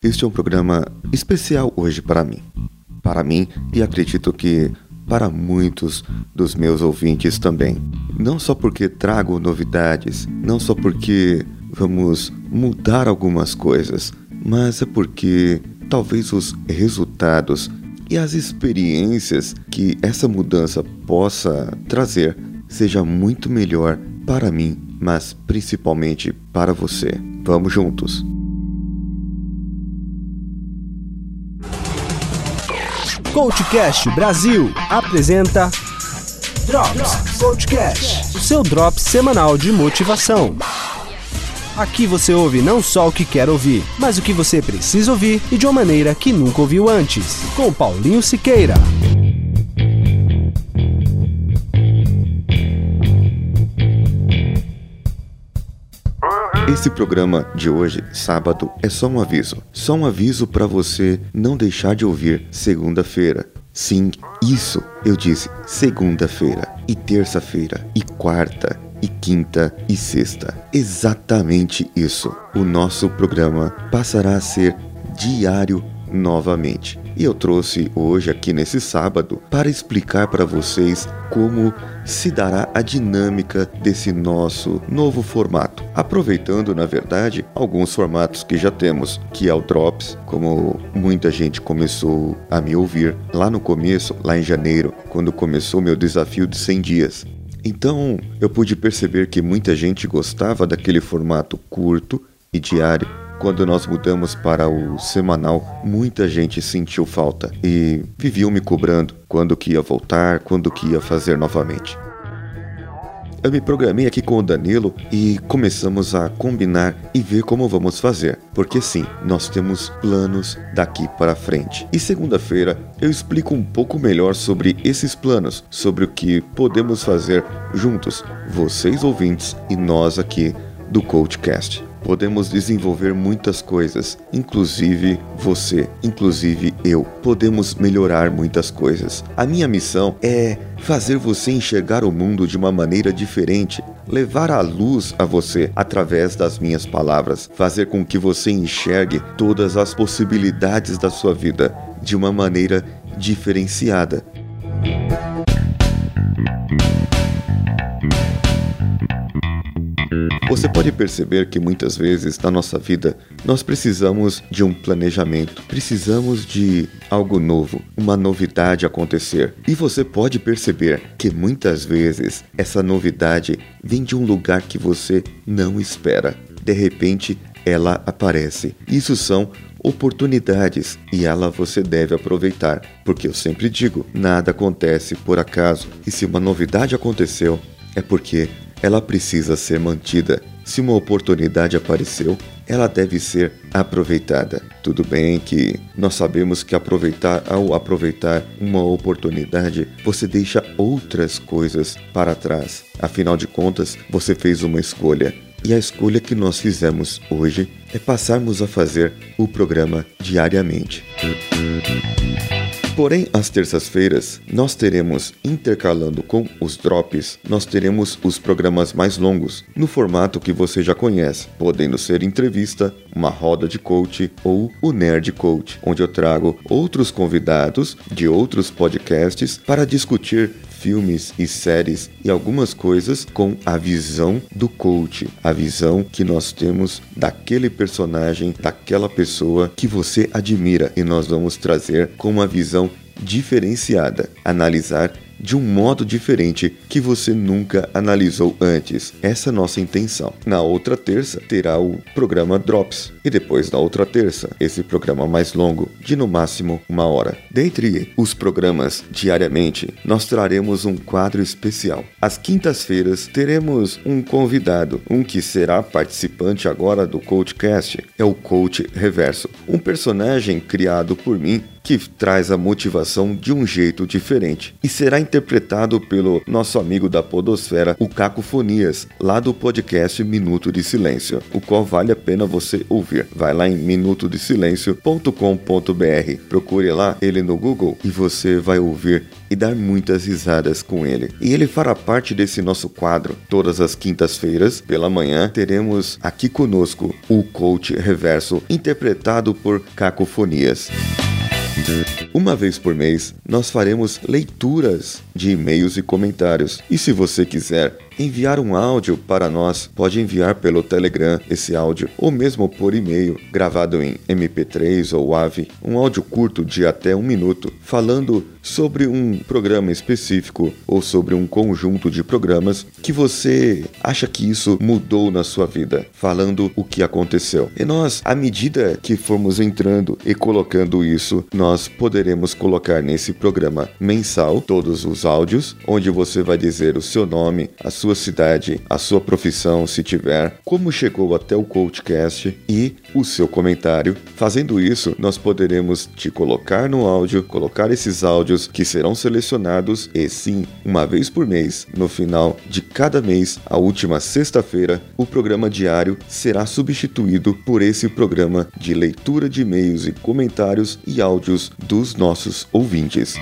Este é um programa especial hoje para mim. Para mim e acredito que para muitos dos meus ouvintes também. Não só porque trago novidades, não só porque vamos mudar algumas coisas, mas é porque talvez os resultados e as experiências que essa mudança possa trazer seja muito melhor para mim, mas principalmente para você. Vamos juntos. Coachcast Brasil apresenta Drops Coachcast, o seu drop semanal de motivação. Aqui você ouve não só o que quer ouvir, mas o que você precisa ouvir e de uma maneira que nunca ouviu antes. Com Paulinho Siqueira. Esse programa de hoje, sábado, é só um aviso. Só um aviso para você não deixar de ouvir segunda-feira. Sim, isso eu disse segunda-feira e terça-feira e quarta e quinta e sexta. Exatamente isso. O nosso programa passará a ser diário novamente. E eu trouxe hoje aqui nesse sábado para explicar para vocês como se dará a dinâmica desse nosso novo formato, aproveitando, na verdade, alguns formatos que já temos, que é o Drops, como muita gente começou a me ouvir lá no começo, lá em janeiro, quando começou meu desafio de 100 dias. Então, eu pude perceber que muita gente gostava daquele formato curto e diário quando nós mudamos para o semanal, muita gente sentiu falta e viviam me cobrando quando que ia voltar, quando que ia fazer novamente. Eu me programei aqui com o Danilo e começamos a combinar e ver como vamos fazer, porque sim, nós temos planos daqui para frente. E segunda-feira eu explico um pouco melhor sobre esses planos, sobre o que podemos fazer juntos, vocês ouvintes e nós aqui do Coachcast podemos desenvolver muitas coisas, inclusive você, inclusive eu. Podemos melhorar muitas coisas. A minha missão é fazer você enxergar o mundo de uma maneira diferente, levar a luz a você através das minhas palavras, fazer com que você enxergue todas as possibilidades da sua vida de uma maneira diferenciada. Você pode perceber que muitas vezes na nossa vida nós precisamos de um planejamento, precisamos de algo novo, uma novidade acontecer. E você pode perceber que muitas vezes essa novidade vem de um lugar que você não espera. De repente, ela aparece. Isso são oportunidades e ela você deve aproveitar, porque eu sempre digo, nada acontece por acaso. E se uma novidade aconteceu, é porque ela precisa ser mantida. Se uma oportunidade apareceu, ela deve ser aproveitada. Tudo bem que nós sabemos que aproveitar ao aproveitar uma oportunidade, você deixa outras coisas para trás. Afinal de contas, você fez uma escolha. E a escolha que nós fizemos hoje é passarmos a fazer o programa diariamente. Porém, às terças-feiras, nós teremos, intercalando com os drops, nós teremos os programas mais longos, no formato que você já conhece, podendo ser entrevista, uma roda de coach ou o Nerd Coach, onde eu trago outros convidados de outros podcasts para discutir filmes e séries e algumas coisas com a visão do coach, a visão que nós temos daquele personagem, daquela pessoa que você admira. E nós vamos trazer com uma visão diferenciada, analisar de um modo diferente que você nunca analisou antes. Essa é nossa intenção. Na outra terça terá o programa Drops e depois na outra terça esse programa mais longo, de no máximo uma hora. Dentre os programas diariamente, nós traremos um quadro especial. Às quintas-feiras teremos um convidado, um que será participante agora do Coachcast, é o Coach Reverso, um personagem criado por mim que traz a motivação de um jeito diferente e será interpretado pelo nosso amigo da Podosfera, o Cacofonias, lá do podcast Minuto de Silêncio, o qual vale a pena você ouvir. Vai lá em minutodesilencio.com.br, procure lá ele no Google e você vai ouvir e dar muitas risadas com ele. E ele fará parte desse nosso quadro. Todas as quintas-feiras, pela manhã, teremos aqui conosco o coach reverso, interpretado por Cacofonias. Thank you. Uma vez por mês, nós faremos leituras de e-mails e comentários. E se você quiser enviar um áudio para nós, pode enviar pelo Telegram esse áudio ou mesmo por e-mail, gravado em MP3 ou AVE, um áudio curto de até um minuto, falando sobre um programa específico ou sobre um conjunto de programas que você acha que isso mudou na sua vida, falando o que aconteceu. E nós, à medida que formos entrando e colocando isso, nós poderemos colocar nesse programa mensal todos os áudios, onde você vai dizer o seu nome, a sua cidade, a sua profissão, se tiver, como chegou até o Coachcast e o seu comentário. Fazendo isso, nós poderemos te colocar no áudio, colocar esses áudios que serão selecionados e sim, uma vez por mês, no final de cada mês, a última sexta-feira, o programa diário será substituído por esse programa de leitura de e-mails e comentários e áudios dos nossos ouvintes.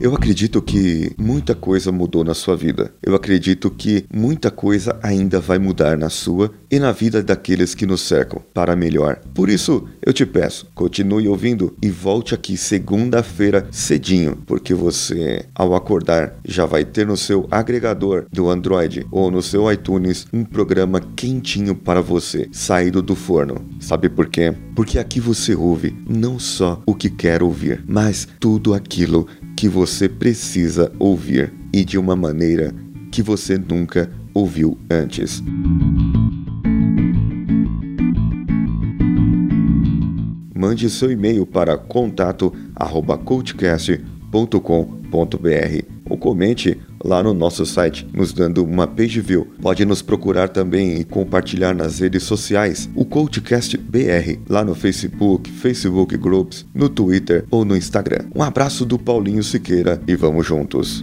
Eu acredito que muita coisa mudou na sua vida. Eu acredito que muita coisa ainda vai mudar na sua e na vida daqueles que nos cercam para melhor. Por isso, eu te peço, continue ouvindo e volte aqui segunda-feira cedinho, porque você, ao acordar, já vai ter no seu agregador do Android ou no seu iTunes um programa quentinho para você, saído do forno. Sabe por quê? Porque aqui você ouve não só o que quer ouvir, mas tudo aquilo que você precisa ouvir e de uma maneira que você nunca ouviu antes. Mande seu e-mail para contato@coachcast.com.br ou comente lá no nosso site, nos dando uma page view. Pode nos procurar também e compartilhar nas redes sociais, o Coachcast BR, lá no Facebook, Facebook Groups, no Twitter ou no Instagram. Um abraço do Paulinho Siqueira e vamos juntos.